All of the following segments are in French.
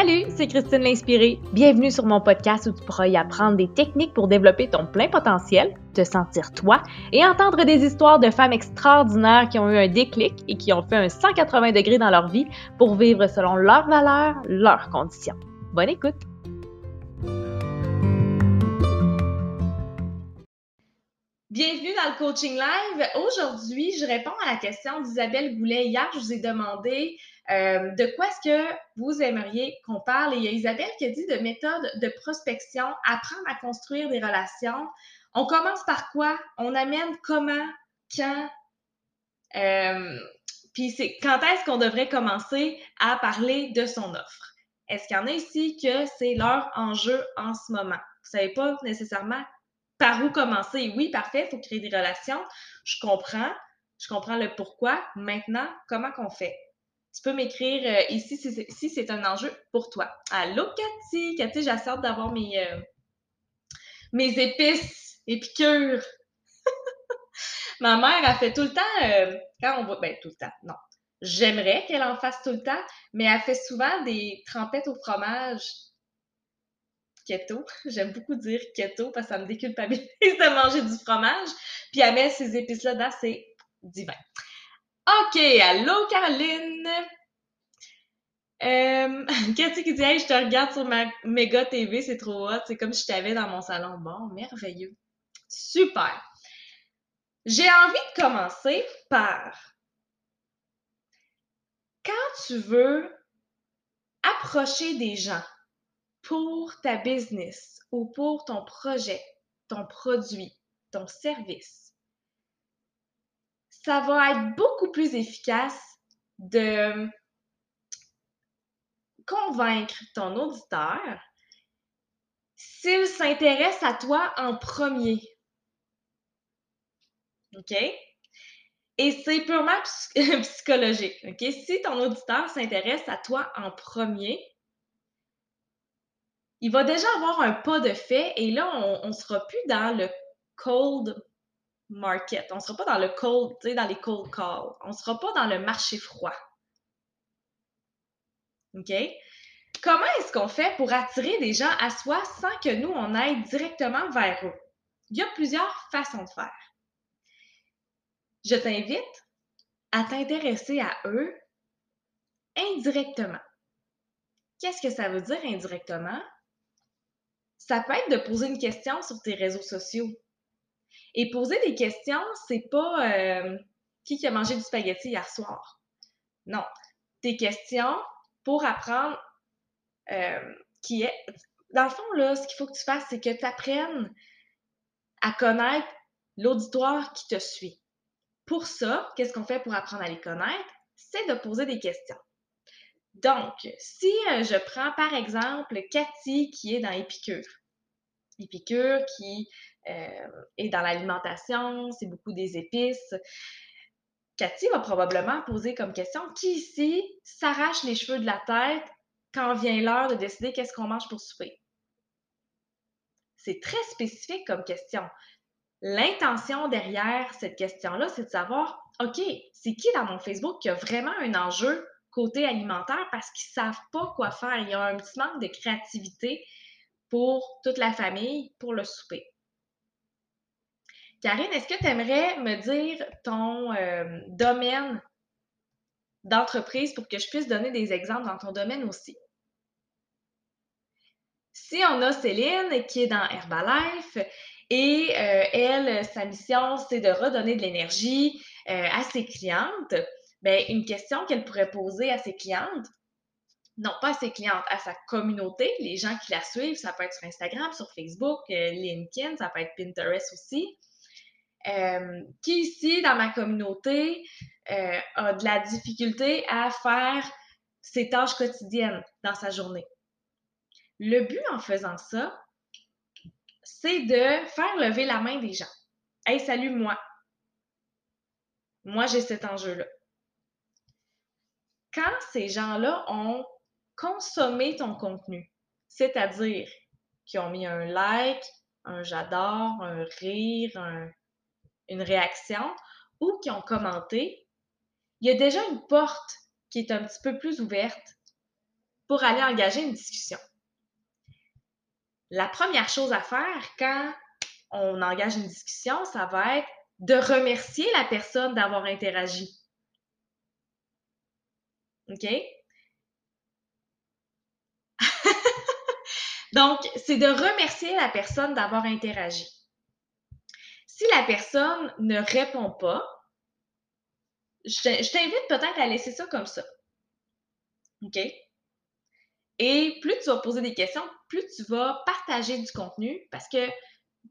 Salut, c'est Christine l'Inspirée. Bienvenue sur mon podcast où tu pourras y apprendre des techniques pour développer ton plein potentiel, te sentir toi et entendre des histoires de femmes extraordinaires qui ont eu un déclic et qui ont fait un 180 degrés dans leur vie pour vivre selon leurs valeurs, leurs conditions. Bonne écoute! Bienvenue dans le Coaching Live. Aujourd'hui, je réponds à la question d'Isabelle Goulet. Hier, je vous ai demandé euh, de quoi est-ce que vous aimeriez qu'on parle? Et il y a Isabelle qui a dit de méthode de prospection, apprendre à construire des relations. On commence par quoi? On amène comment, quand, euh, puis c'est quand est-ce qu'on devrait commencer à parler de son offre? Est-ce qu'il y en a ici que c'est leur enjeu en ce moment? Vous savez pas nécessairement par où commencer? Oui, parfait, il faut créer des relations. Je comprends. Je comprends le pourquoi. Maintenant, comment qu'on fait? Tu peux m'écrire euh, ici si c'est un enjeu pour toi. Allô, Cathy! Cathy, j'ai hâte d'avoir mes, euh, mes épices épicures. Ma mère a fait tout le temps, euh, quand on voit, ben tout le temps, non. J'aimerais qu'elle en fasse tout le temps, mais elle fait souvent des trempettes au fromage keto. J'aime beaucoup dire keto parce que ça me déculpabilise de manger du fromage. Puis elle met ces épices-là dedans, c'est divin. OK, allô Caroline! Euh, Cathy qui dit Hey, je te regarde sur ma méga TV, c'est trop hot, c'est comme si je t'avais dans mon salon. Bon, merveilleux. Super. J'ai envie de commencer par quand tu veux approcher des gens pour ta business ou pour ton projet, ton produit, ton service, ça va être beaucoup plus efficace de convaincre ton auditeur s'il s'intéresse à toi en premier. OK? Et c'est purement psychologique. OK? Si ton auditeur s'intéresse à toi en premier, il va déjà avoir un pas de fait et là, on ne sera plus dans le cold market. On ne sera pas dans le cold, dans les cold calls. On ne sera pas dans le marché froid. OK? Comment est-ce qu'on fait pour attirer des gens à soi sans que nous, on aille directement vers eux? Il y a plusieurs façons de faire. Je t'invite à t'intéresser à eux indirectement. Qu'est-ce que ça veut dire indirectement? Ça peut être de poser une question sur tes réseaux sociaux. Et poser des questions, c'est pas euh, qui a mangé du spaghetti hier soir? Non. Tes questions pour apprendre euh, qui est. Dans le fond, là, ce qu'il faut que tu fasses, c'est que tu apprennes à connaître l'auditoire qui te suit. Pour ça, qu'est-ce qu'on fait pour apprendre à les connaître? C'est de poser des questions. Donc, si euh, je prends par exemple Cathy qui est dans Épicure, Épicure qui et dans l'alimentation, c'est beaucoup des épices. Cathy va probablement poser comme question qui ici s'arrache les cheveux de la tête quand vient l'heure de décider qu'est-ce qu'on mange pour souper? C'est très spécifique comme question. L'intention derrière cette question-là, c'est de savoir, OK, c'est qui dans mon Facebook qui a vraiment un enjeu côté alimentaire parce qu'ils ne savent pas quoi faire? Il y a un petit manque de créativité pour toute la famille pour le souper. Karine, est-ce que tu aimerais me dire ton euh, domaine d'entreprise pour que je puisse donner des exemples dans ton domaine aussi? Si on a Céline qui est dans Herbalife et euh, elle, sa mission, c'est de redonner de l'énergie euh, à ses clientes, bien, une question qu'elle pourrait poser à ses clientes, non pas à ses clientes, à sa communauté, les gens qui la suivent, ça peut être sur Instagram, sur Facebook, LinkedIn, ça peut être Pinterest aussi. Euh, qui ici, dans ma communauté, euh, a de la difficulté à faire ses tâches quotidiennes dans sa journée? Le but en faisant ça, c'est de faire lever la main des gens. Hey, salut moi. Moi, j'ai cet enjeu-là. Quand ces gens-là ont consommé ton contenu, c'est-à-dire qu'ils ont mis un like, un j'adore, un rire, un une réaction ou qui ont commenté, il y a déjà une porte qui est un petit peu plus ouverte pour aller engager une discussion. La première chose à faire quand on engage une discussion, ça va être de remercier la personne d'avoir interagi. OK? Donc, c'est de remercier la personne d'avoir interagi. Si la personne ne répond pas, je t'invite peut-être à laisser ça comme ça. OK? Et plus tu vas poser des questions, plus tu vas partager du contenu parce que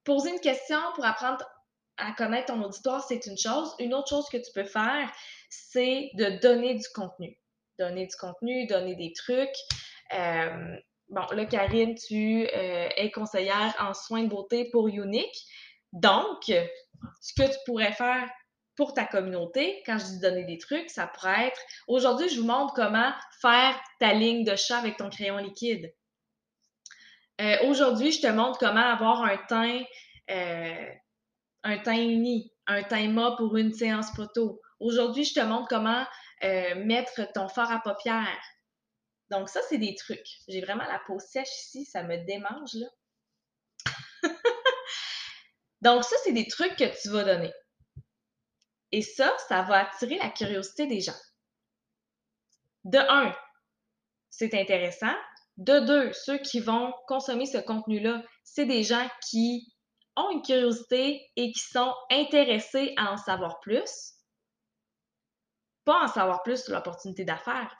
poser une question pour apprendre à connaître ton auditoire, c'est une chose. Une autre chose que tu peux faire, c'est de donner du contenu. Donner du contenu, donner des trucs. Euh, bon, là, Karine, tu euh, es conseillère en soins de beauté pour Unique. Donc, ce que tu pourrais faire pour ta communauté, quand je dis donner des trucs, ça pourrait être aujourd'hui, je vous montre comment faire ta ligne de chat avec ton crayon liquide. Euh, aujourd'hui, je te montre comment avoir un teint, euh, un teint uni, un teint mat pour une séance photo. Aujourd'hui, je te montre comment euh, mettre ton fard à paupières. Donc, ça, c'est des trucs. J'ai vraiment la peau sèche ici, ça me démange, là. Donc, ça, c'est des trucs que tu vas donner. Et ça, ça va attirer la curiosité des gens. De un, c'est intéressant. De deux, ceux qui vont consommer ce contenu-là, c'est des gens qui ont une curiosité et qui sont intéressés à en savoir plus. Pas en savoir plus sur l'opportunité d'affaires,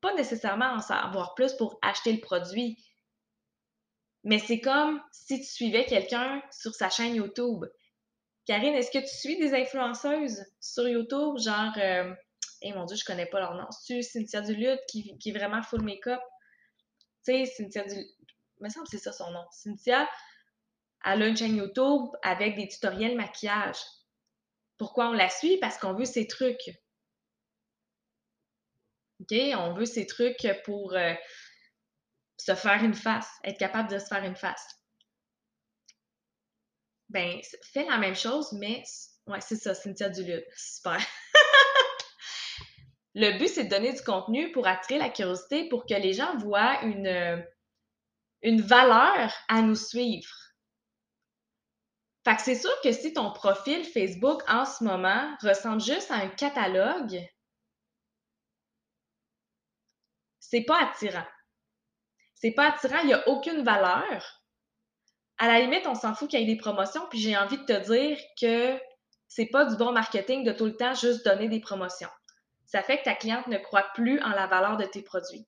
pas nécessairement en savoir plus pour acheter le produit, mais c'est comme si tu suivais quelqu'un sur sa chaîne YouTube. Karine, est-ce que tu suis des influenceuses sur YouTube, genre, euh, eh mon Dieu, je connais pas leur nom. C'est Cynthia Duluth qui, qui est vraiment full make-up? Tu sais, Cynthia Duluth, me semble que c'est ça son nom. Cynthia, elle a une chaîne YouTube avec des tutoriels maquillage. Pourquoi on la suit? Parce qu'on veut ses trucs. OK? On veut ces trucs pour euh, se faire une face, être capable de se faire une face. Ben, fais la même chose, mais ouais, c'est ça, Cynthia Duluth. Super. Le but, c'est de donner du contenu pour attirer la curiosité, pour que les gens voient une, une valeur à nous suivre. Fait que c'est sûr que si ton profil Facebook en ce moment ressemble juste à un catalogue, c'est pas attirant. C'est pas attirant, il n'y a aucune valeur. À la limite, on s'en fout qu'il y ait des promotions, puis j'ai envie de te dire que c'est pas du bon marketing de tout le temps juste donner des promotions. Ça fait que ta cliente ne croit plus en la valeur de tes produits.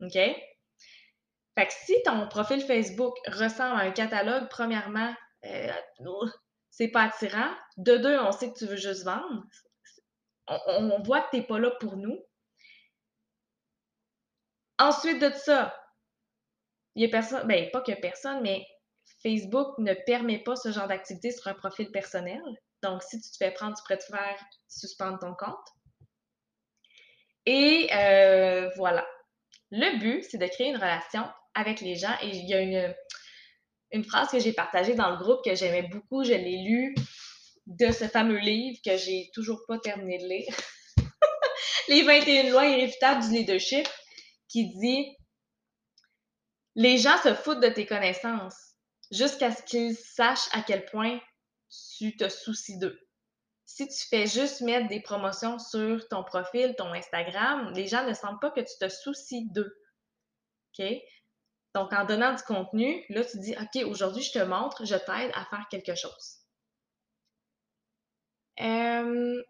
OK? Fait que si ton profil Facebook ressemble à un catalogue, premièrement, euh, c'est pas attirant. De deux, on sait que tu veux juste vendre on, voit que tu n'es pas là pour nous. Ensuite de ça, il y a personne, ben pas que personne, mais Facebook ne permet pas ce genre d'activité sur un profil personnel. Donc, si tu te fais prendre, tu pourrais te faire suspendre ton compte. Et euh, voilà. Le but, c'est de créer une relation avec les gens. Et il y a une, une phrase que j'ai partagée dans le groupe que j'aimais beaucoup. Je l'ai lue de ce fameux livre que j'ai toujours pas terminé de lire. Les 21 lois irréfutables du leadership qui dit Les gens se foutent de tes connaissances jusqu'à ce qu'ils sachent à quel point tu te soucies d'eux. Si tu fais juste mettre des promotions sur ton profil, ton Instagram, les gens ne sentent pas que tu te soucies d'eux. OK? Donc, en donnant du contenu, là, tu dis, OK, aujourd'hui, je te montre, je t'aide à faire quelque chose. Euh,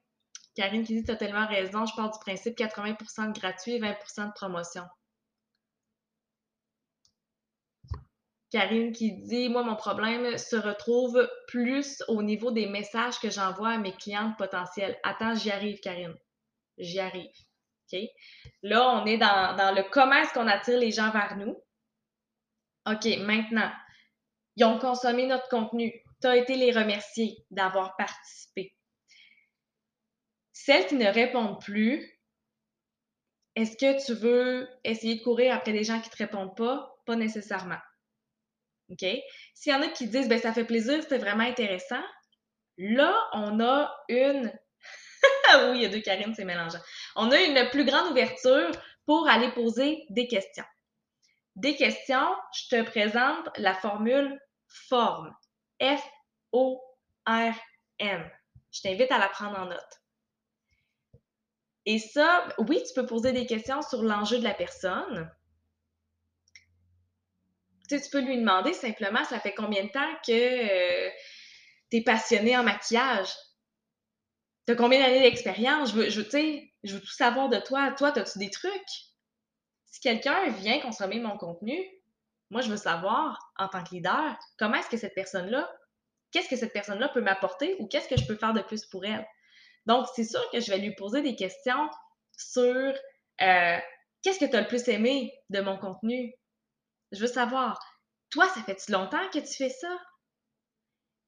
Karine qui dit as tellement raison, je pars du principe 80% de gratuit et 20% de promotion. Karine qui dit Moi, mon problème se retrouve plus au niveau des messages que j'envoie à mes clientes potentielles. Attends, j'y arrive, Karine. J'y arrive. OK? Là, on est dans, dans le comment est-ce qu'on attire les gens vers nous. OK, maintenant, ils ont consommé notre contenu. Tu as été les remercier d'avoir participé. Celles qui ne répondent plus, est-ce que tu veux essayer de courir après des gens qui ne te répondent pas? Pas nécessairement. OK? S'il y en a qui disent, ben ça fait plaisir, c'était vraiment intéressant, là, on a une, oui, il y a deux Karine, c'est mélangeant. On a une plus grande ouverture pour aller poser des questions. Des questions, je te présente la formule forme. F-O-R-M. Je t'invite à la prendre en note. Et ça, oui, tu peux poser des questions sur l'enjeu de la personne. Tu, peux lui demander simplement, ça fait combien de temps que euh, tu es passionné en maquillage? Tu as combien d'années d'expérience? Je veux, je, je veux tout savoir de toi. Toi, as-tu des trucs? Si quelqu'un vient consommer mon contenu, moi, je veux savoir, en tant que leader, comment est-ce que cette personne-là, qu'est-ce que cette personne-là peut m'apporter ou qu'est-ce que je peux faire de plus pour elle? Donc, c'est sûr que je vais lui poser des questions sur euh, qu'est-ce que tu as le plus aimé de mon contenu? Je veux savoir, toi, ça fait-tu longtemps que tu fais ça?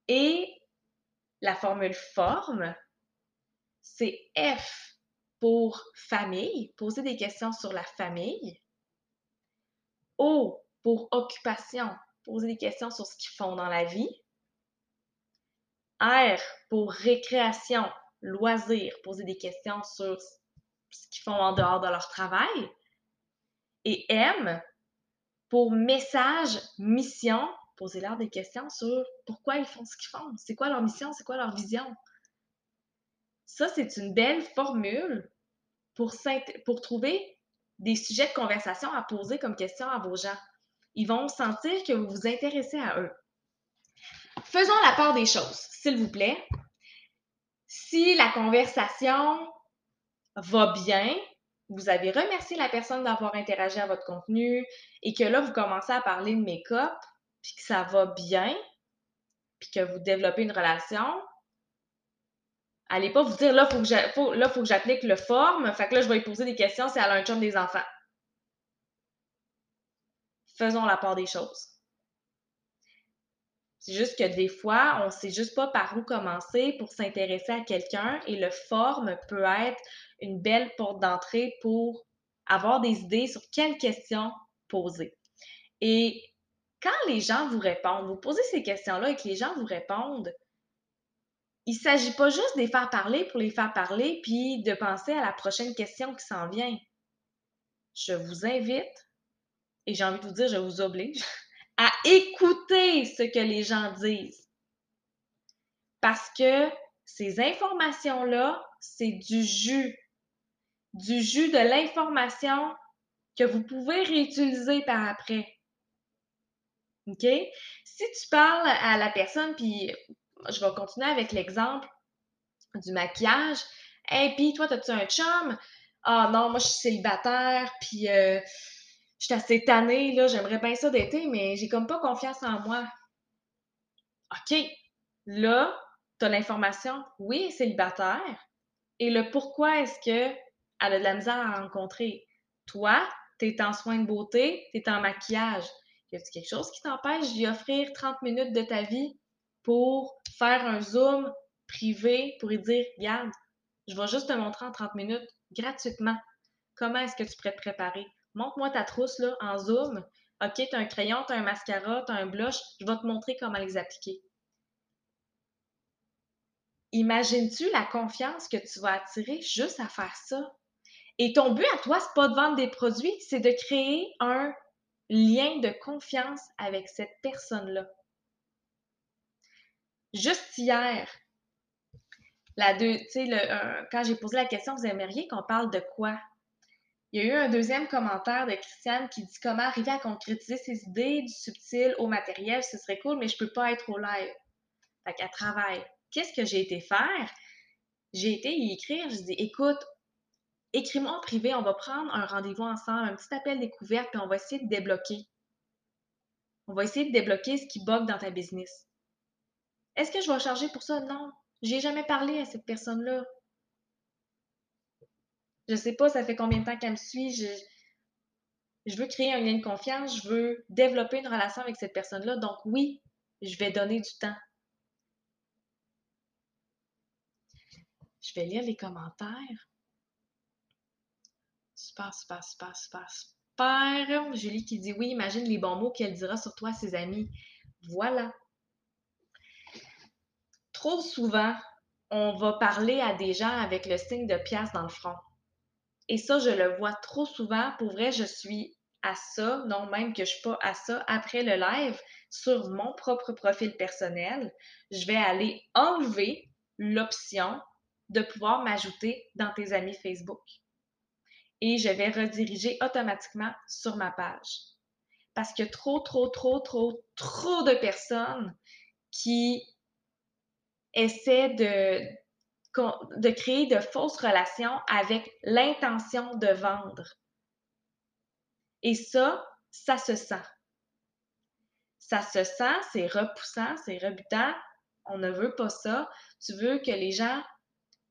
Et la formule forme, c'est F pour famille, poser des questions sur la famille. O pour occupation, poser des questions sur ce qu'ils font dans la vie. R pour récréation, loisir, poser des questions sur ce qu'ils font en dehors de leur travail. Et M, pour message, mission, poser leur des questions sur pourquoi ils font ce qu'ils font, c'est quoi leur mission, c'est quoi leur vision. Ça, c'est une belle formule pour, pour trouver des sujets de conversation à poser comme question à vos gens. Ils vont sentir que vous vous intéressez à eux. Faisons la part des choses, s'il vous plaît si la conversation va bien, vous avez remercié la personne d'avoir interagi à votre contenu et que là, vous commencez à parler de make-up, puis que ça va bien, puis que vous développez une relation, allez pas vous dire là, il faut que faut que j'applique le forme, fait que là, je vais lui poser des questions si elle a un chum des enfants. Faisons la part des choses. C'est juste que des fois, on ne sait juste pas par où commencer pour s'intéresser à quelqu'un et le forme peut être une belle porte d'entrée pour avoir des idées sur quelles questions poser. Et quand les gens vous répondent, vous posez ces questions-là et que les gens vous répondent, il ne s'agit pas juste de les faire parler pour les faire parler puis de penser à la prochaine question qui s'en vient. Je vous invite, et j'ai envie de vous dire, je vous oblige, à écouter ce que les gens disent. Parce que ces informations-là, c'est du jus. Du jus de l'information que vous pouvez réutiliser par après. OK? Si tu parles à la personne, puis je vais continuer avec l'exemple du maquillage. Hey, puis toi, as-tu un chum? Ah non, moi, je suis célibataire, puis euh, je suis assez tannée, là, j'aimerais bien ça d'été, mais j'ai comme pas confiance en moi. OK. Là, tu as l'information, oui, célibataire, et le pourquoi est-ce qu'elle a de la misère à rencontrer? Toi, tu es en soins de beauté, tu es en maquillage. Y a-t-il quelque chose qui t'empêche d'y offrir 30 minutes de ta vie pour faire un Zoom privé pour lui dire Regarde, je vais juste te montrer en 30 minutes gratuitement comment est-ce que tu pourrais te préparer? Montre-moi ta trousse là, en zoom. OK, tu as un crayon, tu as un mascara, tu as un blush, je vais te montrer comment les appliquer. Imagines-tu la confiance que tu vas attirer juste à faire ça? Et ton but à toi, c'est pas de vendre des produits, c'est de créer un lien de confiance avec cette personne-là. Juste hier, la deux, le, quand j'ai posé la question, vous aimeriez qu'on parle de quoi? Il y a eu un deuxième commentaire de Christiane qui dit comment arriver à concrétiser ses idées du subtil au matériel, ce serait cool, mais je peux pas être au live. Fait qu'elle travaille. Qu'est-ce que j'ai été faire? J'ai été y écrire, je dis écoute, écris-moi en privé, on va prendre un rendez-vous ensemble, un petit appel découverte, puis on va essayer de débloquer. On va essayer de débloquer ce qui bug dans ta business. Est-ce que je vais charger pour ça? Non. J'ai jamais parlé à cette personne-là. Je sais pas, ça fait combien de temps qu'elle me suit. Je, veux créer un lien de confiance. Je veux développer une relation avec cette personne-là. Donc, oui, je vais donner du temps. Je vais lire les commentaires. Super, super, super, super, super. Julie qui dit oui, imagine les bons mots qu'elle dira sur toi ses amis. Voilà. Trop souvent, on va parler à des gens avec le signe de pièce dans le front. Et ça, je le vois trop souvent. Pour vrai, je suis à ça, non même que je suis pas à ça après le live sur mon propre profil personnel. Je vais aller enlever l'option de pouvoir m'ajouter dans tes amis Facebook. Et je vais rediriger automatiquement sur ma page. Parce que trop, trop, trop, trop, trop de personnes qui essaient de, de créer de fausses relations avec l'intention de vendre. Et ça, ça se sent. Ça se sent, c'est repoussant, c'est rebutant. On ne veut pas ça. Tu veux que les gens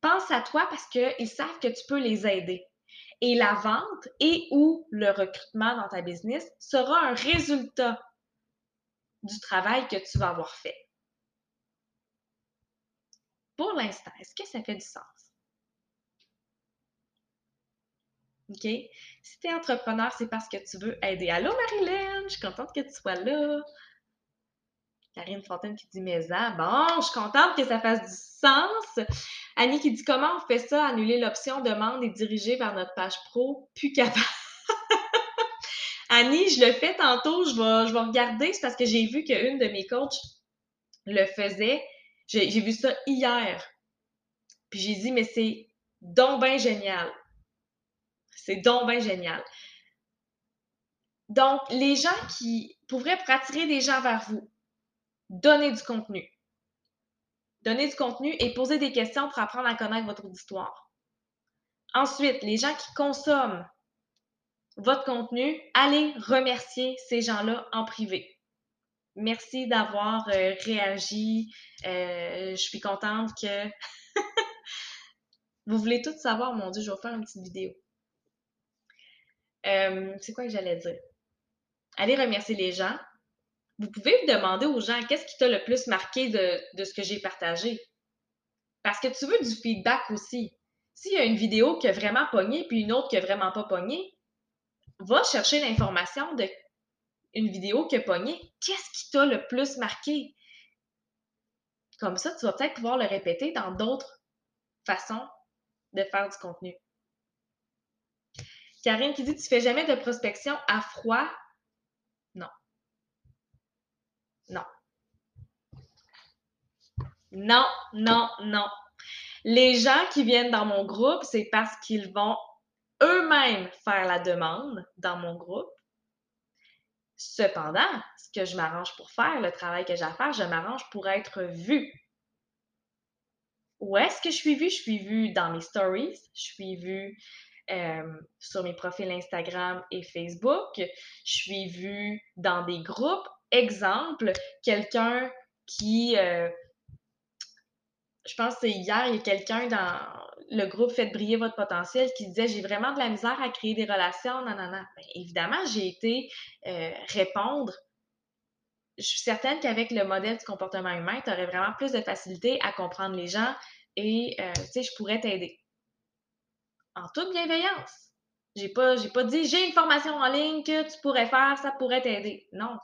pensent à toi parce qu'ils savent que tu peux les aider. Et la vente et ou le recrutement dans ta business sera un résultat du travail que tu vas avoir fait. Pour l'instant, est-ce que ça fait du sens? OK? Si tu es entrepreneur, c'est parce que tu veux aider. Allô, Marilyn? Je suis contente que tu sois là. Karine Fontaine qui dit Mais ah, bon, je suis contente que ça fasse du sens. Annie qui dit Comment on fait ça Annuler l'option demande et diriger vers notre page pro Plus capable? Annie, je le fais tantôt, je vais, je vais regarder, c'est parce que j'ai vu qu'une de mes coachs le faisait. J'ai vu ça hier. Puis j'ai dit, mais c'est donc génial. C'est donc génial. Donc, les gens qui pourraient pour attirer des gens vers vous, donner du contenu. Donner du contenu et poser des questions pour apprendre à connaître votre auditoire. Ensuite, les gens qui consomment votre contenu, allez remercier ces gens-là en privé. Merci d'avoir euh, réagi. Euh, je suis contente que vous voulez tout savoir. Mon Dieu, je vais faire une petite vidéo. Euh, c'est quoi que j'allais dire? Allez remercier les gens. Vous pouvez demander aux gens qu'est-ce qui t'a le plus marqué de, ce que j'ai partagé? Parce que tu veux du feedback aussi. S'il y a une vidéo qui a vraiment pogné puis une autre qui a vraiment pas pogné, va chercher l'information de une vidéo qui a pogné, qu'est-ce qui t'a le plus marqué? Comme ça, tu vas peut-être pouvoir le répéter dans d'autres façons de faire du contenu. Karine qui dit Tu fais jamais de prospection à froid? Non. Non. Non, non, non. Les gens qui viennent dans mon groupe, c'est parce qu'ils vont eux-mêmes faire la demande dans mon groupe Cependant, ce que je m'arrange pour faire, le travail que j'ai à faire, je m'arrange pour être vue. Où est-ce que je suis vue? Je suis vue dans mes stories, je suis vue euh, sur mes profils Instagram et Facebook, je suis vue dans des groupes. Exemple, quelqu'un qui, euh, je pense que c'est hier, il y a quelqu'un dans le groupe Faites briller votre potentiel qui disait J'ai vraiment de la misère à créer des relations, non. Bien, évidemment, j'ai été euh, répondre. Je suis certaine qu'avec le modèle du comportement humain, tu aurais vraiment plus de facilité à comprendre les gens et euh, tu sais, je pourrais t'aider. En toute bienveillance. J'ai pas, pas dit j'ai une formation en ligne que tu pourrais faire, ça pourrait t'aider. Non.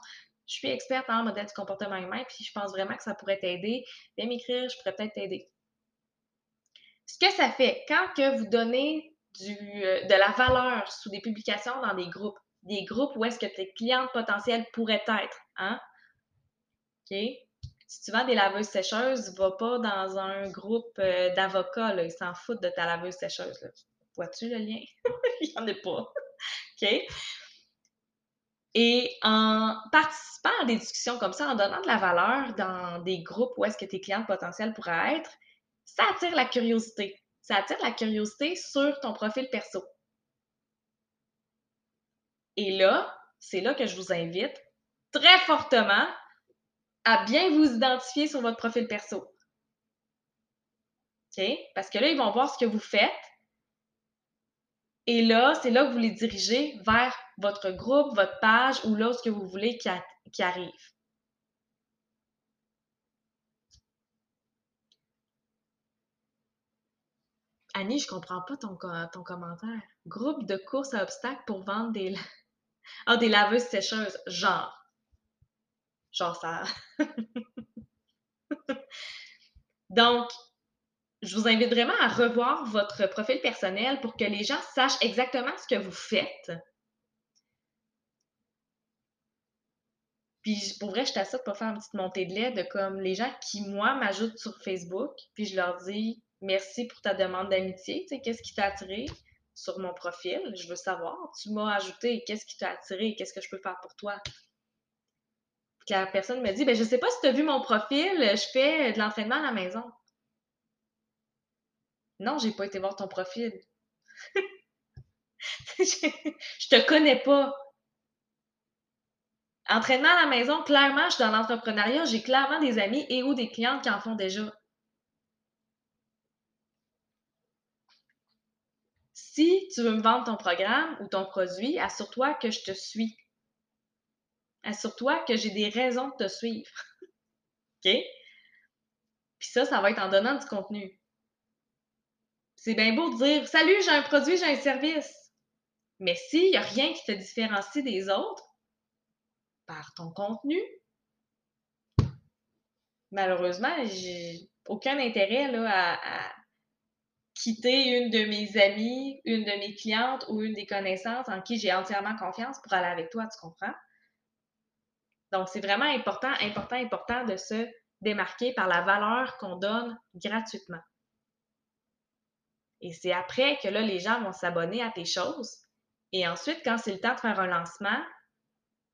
Je suis experte en modèle du comportement humain, puis je pense vraiment que ça pourrait t'aider. Viens m'écrire, je pourrais peut-être t'aider. Ce que ça fait, quand que vous donnez euh, de la valeur sous des publications dans des groupes, des groupes où est-ce que tes clients potentiels pourraient être, hein? OK? Si tu vends des laveuses sécheuses, va pas dans un groupe euh, d'avocats, ils s'en foutent de ta laveuse sécheuse. Vois-tu le lien? Il n'y en a pas. OK? Et en participant à des discussions comme ça, en donnant de la valeur dans des groupes où est-ce que tes clients potentiels pourraient être, ça attire la curiosité. Ça attire la curiosité sur ton profil perso. Et là, c'est là que je vous invite très fortement à bien vous identifier sur votre profil perso. OK? Parce que là, ils vont voir ce que vous faites. Et là, c'est là que vous les dirigez vers votre groupe, votre page ou là ce que vous voulez qui, arrive. Annie, je comprends pas ton, ton commentaire. Groupe de course à obstacles pour vendre des, ah, des laveuses sécheuses. Genre. Genre ça. Donc, je vous invite vraiment à revoir votre profil personnel pour que les gens sachent exactement ce que vous faites. Puis pour vrai, je t'assure pour faire une petite montée de lait de comme les gens qui, moi, m'ajoutent sur Facebook, puis je leur dis merci pour ta demande d'amitié. Tu sais, qu'est-ce qui t'a attiré sur mon profil? Je veux savoir. Tu m'as ajouté, qu'est-ce qui t'a attiré? Qu'est-ce que je peux faire pour toi? Puis la personne me dit, ben je sais pas si tu as vu mon profil, je fais de l'entraînement à la maison. Non, j'ai pas été voir ton profil. je te connais pas. Entraînement à la maison, clairement, je suis dans l'entrepreneuriat, j'ai clairement des amis et ou des clientes qui en font déjà. Si tu veux me vendre ton programme ou ton produit, assure-toi que je te suis. Assure-toi que j'ai des raisons de te suivre. OK? Puis ça, ça va être en donnant du contenu. C'est bien beau de dire Salut, j'ai un produit, j'ai un service. Mais s'il n'y a rien qui te différencie des autres par ton contenu, malheureusement, j'ai aucun intérêt là, à, quitter une de mes amies, une de mes clientes ou une des connaissances en qui j'ai entièrement confiance pour aller avec toi, tu comprends? Donc, c'est vraiment important, important, important de se démarquer par la valeur qu'on donne gratuitement. Et c'est après que là, les gens vont s'abonner à tes choses. Et ensuite, quand c'est le temps de faire un lancement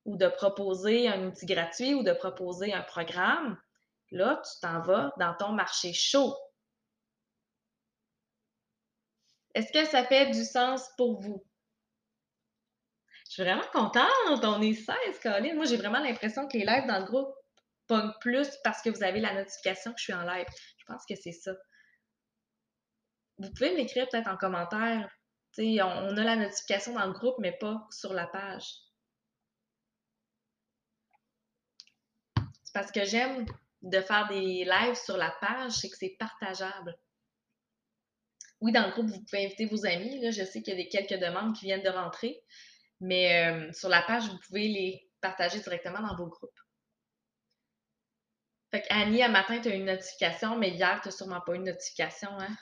ou de proposer un outil gratuit ou de proposer un programme, là, tu t'en vas dans ton marché chaud. Est-ce que ça fait du sens pour vous? Je suis vraiment contente. On est 16, Colin. Moi, j'ai vraiment l'impression que les lives dans le groupe pognent plus parce que vous avez la notification que je suis en live. Je pense que c'est ça vous pouvez m'écrire peut-être en commentaire. On, a la notification dans le groupe, mais pas sur la page. C'est parce que j'aime de faire des lives sur la page, c'est que c'est partageable. Oui, dans le groupe, vous pouvez inviter vos amis. Là, je sais qu'il y a des quelques demandes qui viennent de rentrer, mais euh, sur la page, vous pouvez les partager directement dans vos groupes. Fait Annie, à matin, tu as une notification, mais hier, tu n'as sûrement pas eu une notification, hein?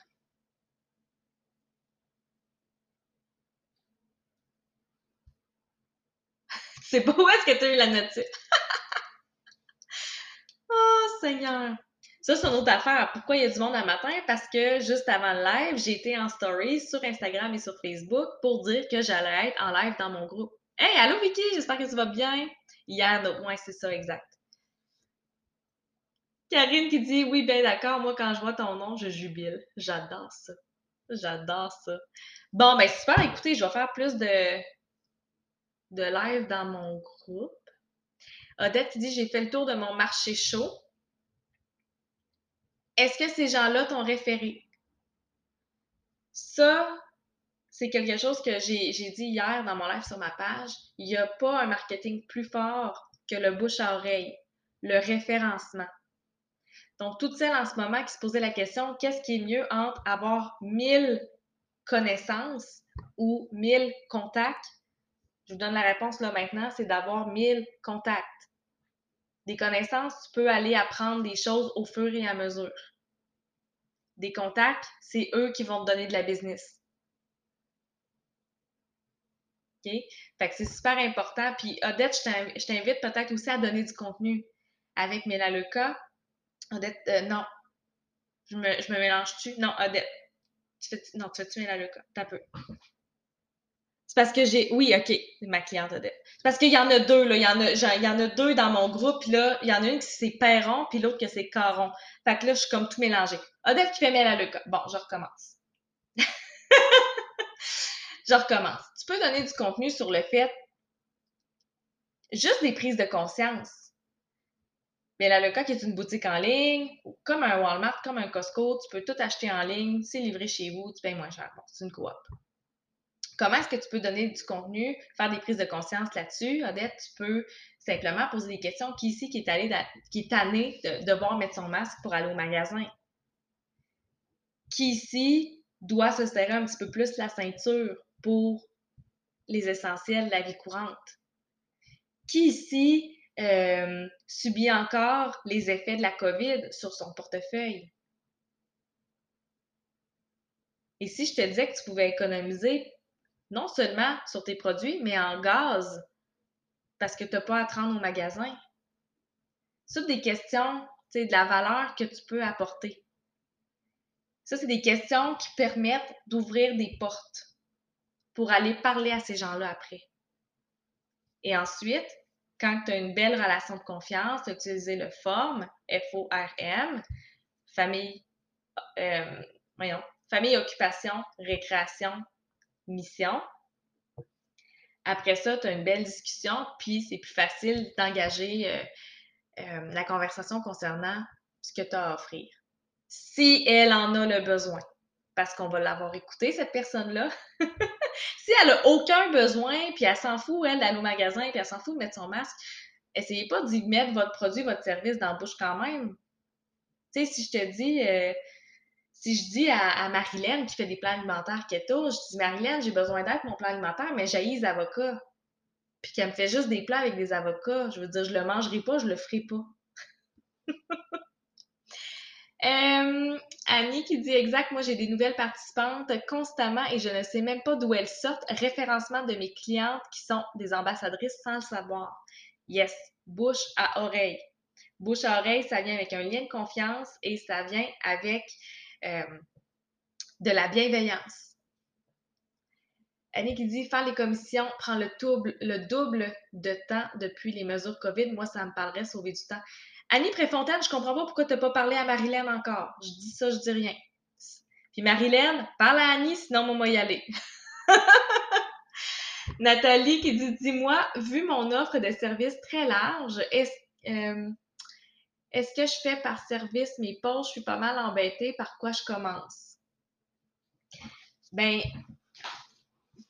C'est pas où est-ce que tu as eu la notice. oh, Seigneur. Ça, c'est une autre affaire. Pourquoi il y a du monde un matin? Parce que juste avant le live, j'ai été en story sur Instagram et sur Facebook pour dire que j'allais être en live dans mon groupe. Hey, allô Vicky, j'espère que tu vas bien. Hier, donc, ouais, c'est ça, exact. Karine qui dit Oui, ben d'accord, moi quand je vois ton nom, je jubile. J'adore ça. J'adore ça. Bon, ben super, écoutez, je vais faire plus de, de live dans mon groupe. Odette dit J'ai fait le tour de mon marché chaud. Est-ce que ces gens-là t'ont référé? Ça, c'est quelque chose que j'ai dit hier dans mon live sur ma page. Il n'y a pas un marketing plus fort que le bouche à oreille, le référencement. Donc, toutes celles en ce moment qui se posaient la question, qu'est-ce qui est mieux entre avoir 1000 connaissances ou 1000 contacts je vous donne la réponse là maintenant, c'est d'avoir 1000 contacts. Des connaissances, tu peux aller apprendre des choses au fur et à mesure. Des contacts, c'est eux qui vont te donner de la business. OK? Fait que c'est super important. Puis Odette, je t'invite peut-être aussi à donner du contenu avec Mélaluca. Odette, euh, non. Je me, mélange-tu? Non, Odette. Tu fais, non, tu fais-tu Mélaluca? T'as peu parce que j'ai. Oui, OK, ma cliente Odette. C'est parce qu'il y en a deux, là. Il y en a, deux dans mon groupe, puis là, il y en a une qui c'est Perron, puis l'autre que c'est Caron. Fait que là, je suis comme tout mélangée. Odette qui fait le cas. Bon, je recommence. je recommence. Tu peux donner du contenu sur le fait. Juste des prises de conscience. Mais la Leca, qui est une boutique en ligne, comme un Walmart, comme un Costco, tu peux tout acheter en ligne, c'est livré chez vous, tu payes moins cher. Bon, c'est une coop. Comment est-ce que tu peux donner du contenu, faire des prises de conscience là-dessus? Odette, tu peux simplement poser des questions. Qui ici qui est, allé qui est tanné de devoir mettre son masque pour aller au magasin? Qui ici doit se serrer un petit peu plus la ceinture pour les essentiels de la vie courante? Qui ici euh, subit encore les effets de la COVID sur son portefeuille? Et si je te disais que tu pouvais économiser non seulement sur tes produits, mais en gaz, parce que tu n'as pas à te rendre au magasin? C'est des questions, de la valeur que tu peux apporter. Ça, c'est des questions qui permettent d'ouvrir des portes pour aller parler à ces gens-là après. Et ensuite, quand tu as une belle relation de confiance, tu as utilisé le FORM, F-O-R-M, famille, euh, voyons, famille, occupation, récréation, mission. Après ça, tu as une belle discussion, puis c'est plus facile d'engager euh, euh, la conversation concernant ce que tu as à offrir. Si elle en a le besoin, parce qu'on va l'avoir écouté, cette personne-là. si elle a aucun besoin, puis elle s'en fout, elle, d'aller au magasin, puis elle s'en fout de mettre son masque, essayez pas d'y mettre votre produit, votre service dans la bouche quand même. Tu sais, si je te dis, euh, si je dis à, à Marilyn qui fait des plans alimentaires keto, je dis Marilyn, j'ai besoin d'aide pour mon plan alimentaire, mais j'ai les avocats. Puis qu'elle me fait juste des plats avec des avocats. Je veux dire, je le mangerai pas, je le ferai pas. Euh, Annie qui dit exact, moi j'ai des nouvelles participantes constamment et je ne sais même pas d'où elles sortent. Référencement de mes clientes qui sont des ambassadrices sans le savoir. Yes, bouche à oreille. Bouche à oreille, ça vient avec un lien de confiance et ça vient avec euh, de la bienveillance. Annie qui dit faire les commissions prend le double, le double de temps depuis les mesures COVID. Moi, ça me parlerait sauver du temps. Annie Préfontaine, je comprends pas pourquoi tu n'as pas parlé à Marilyn encore. Je dis ça, je dis rien. Puis Marilyn, parle à Annie, sinon moi, moi y aller. Nathalie qui dit Dis-moi, vu mon offre de service très large, est-ce euh, est que je fais par service mes poches? Je suis pas mal embêtée. Par quoi je commence? Ben,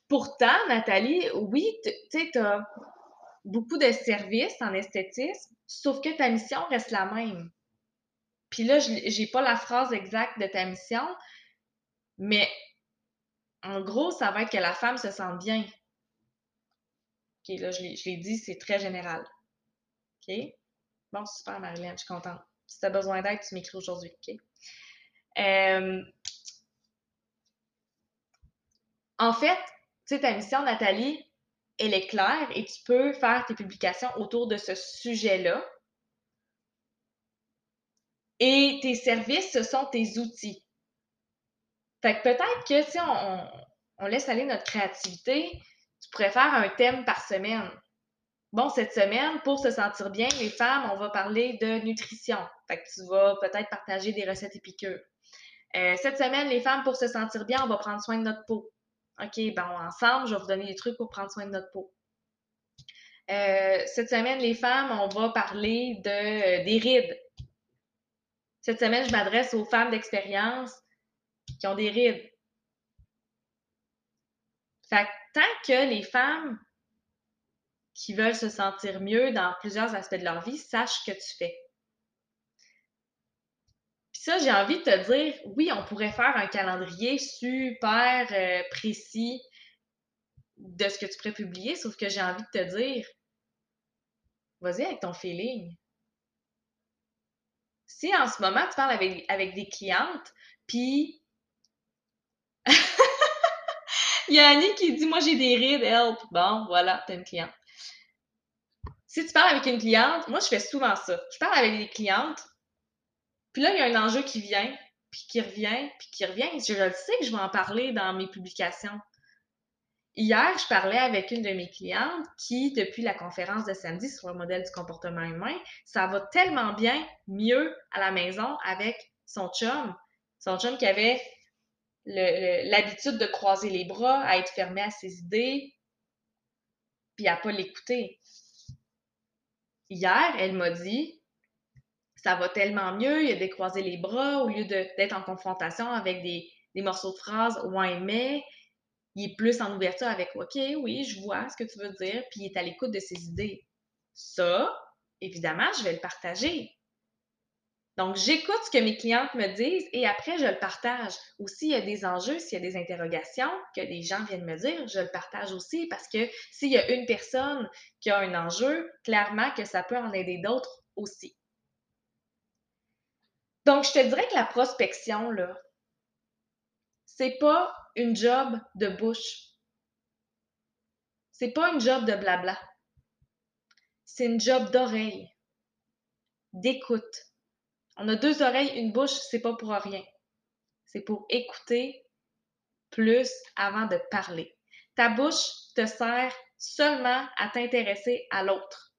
pourtant, Nathalie, oui, tu as beaucoup de services en esthétisme, sauf que ta mission reste la même. Puis là, je n'ai pas la phrase exacte de ta mission, mais en gros, ça va être que la femme se sente bien. OK, là, je l'ai dit, c'est très général. OK? Bon, super, Marilyn, je suis contente. Si tu as besoin d'aide, tu m'écris aujourd'hui. Euh, en fait, tu sais, ta mission, Nathalie, elle est claire et tu peux faire tes publications autour de ce sujet-là. Et tes services, ce sont tes outils. Fait que peut-être que si on, laisse aller notre créativité, tu pourrais faire un thème par semaine. Bon, cette semaine, pour se sentir bien, les femmes, on va parler de nutrition. Fait que tu vas peut-être partager des recettes épicures. Euh, cette semaine, les femmes, pour se sentir bien, on va prendre soin de notre peau. OK, bon, ensemble, je vais vous donner des trucs pour prendre soin de notre peau. Euh, cette semaine, les femmes, on va parler euh, des rides. Cette semaine, je m'adresse aux femmes d'expérience qui ont des rides. Fait tant que les femmes qui veulent se sentir mieux dans plusieurs aspects de leur vie sachent que tu fais ça, j'ai envie de te dire, oui, on pourrait faire un calendrier super euh, précis de ce que tu pourrais publier, sauf que j'ai envie de te dire, vas-y avec ton feeling. Si en ce moment, tu parles avec, avec des clientes, puis il y a Annie qui dit Moi, j'ai des rides, help. Bon, voilà, t'as une cliente. Si tu parles avec une cliente, moi, je fais souvent ça. Je parle avec des clientes, puis là, il y a un enjeu qui vient, puis qui revient, puis qui revient. Je le sais que je vais en parler dans mes publications. Hier, je parlais avec une de mes clientes qui, depuis la conférence de samedi sur le modèle du comportement humain, ça va tellement bien, mieux à la maison avec son chum. Son chum qui avait l'habitude de croiser les bras, à être fermé à ses idées, puis à pas l'écouter. Hier, elle m'a dit ça va tellement mieux, il a décroisé les bras au lieu d'être en confrontation avec des, morceaux de phrases ouais mais il est plus en ouverture avec OK, oui, je vois ce que tu veux dire, puis il est à l'écoute de ses idées. Ça, évidemment, je vais le partager. Donc, j'écoute ce que mes clientes me disent et après, je le partage. Aussi, il y a des enjeux, s'il y a des interrogations que des gens viennent me dire, je le partage aussi parce que s'il y a une personne qui a un enjeu, clairement que ça peut en aider d'autres aussi. Donc, je te dirais que la prospection, là, c'est pas une job de bouche. C'est pas une job de blabla. C'est une job d'oreille, d'écoute. On a deux oreilles, une bouche, c'est pas pour rien. C'est pour écouter plus avant de parler. Ta bouche te sert seulement à t'intéresser à l'autre.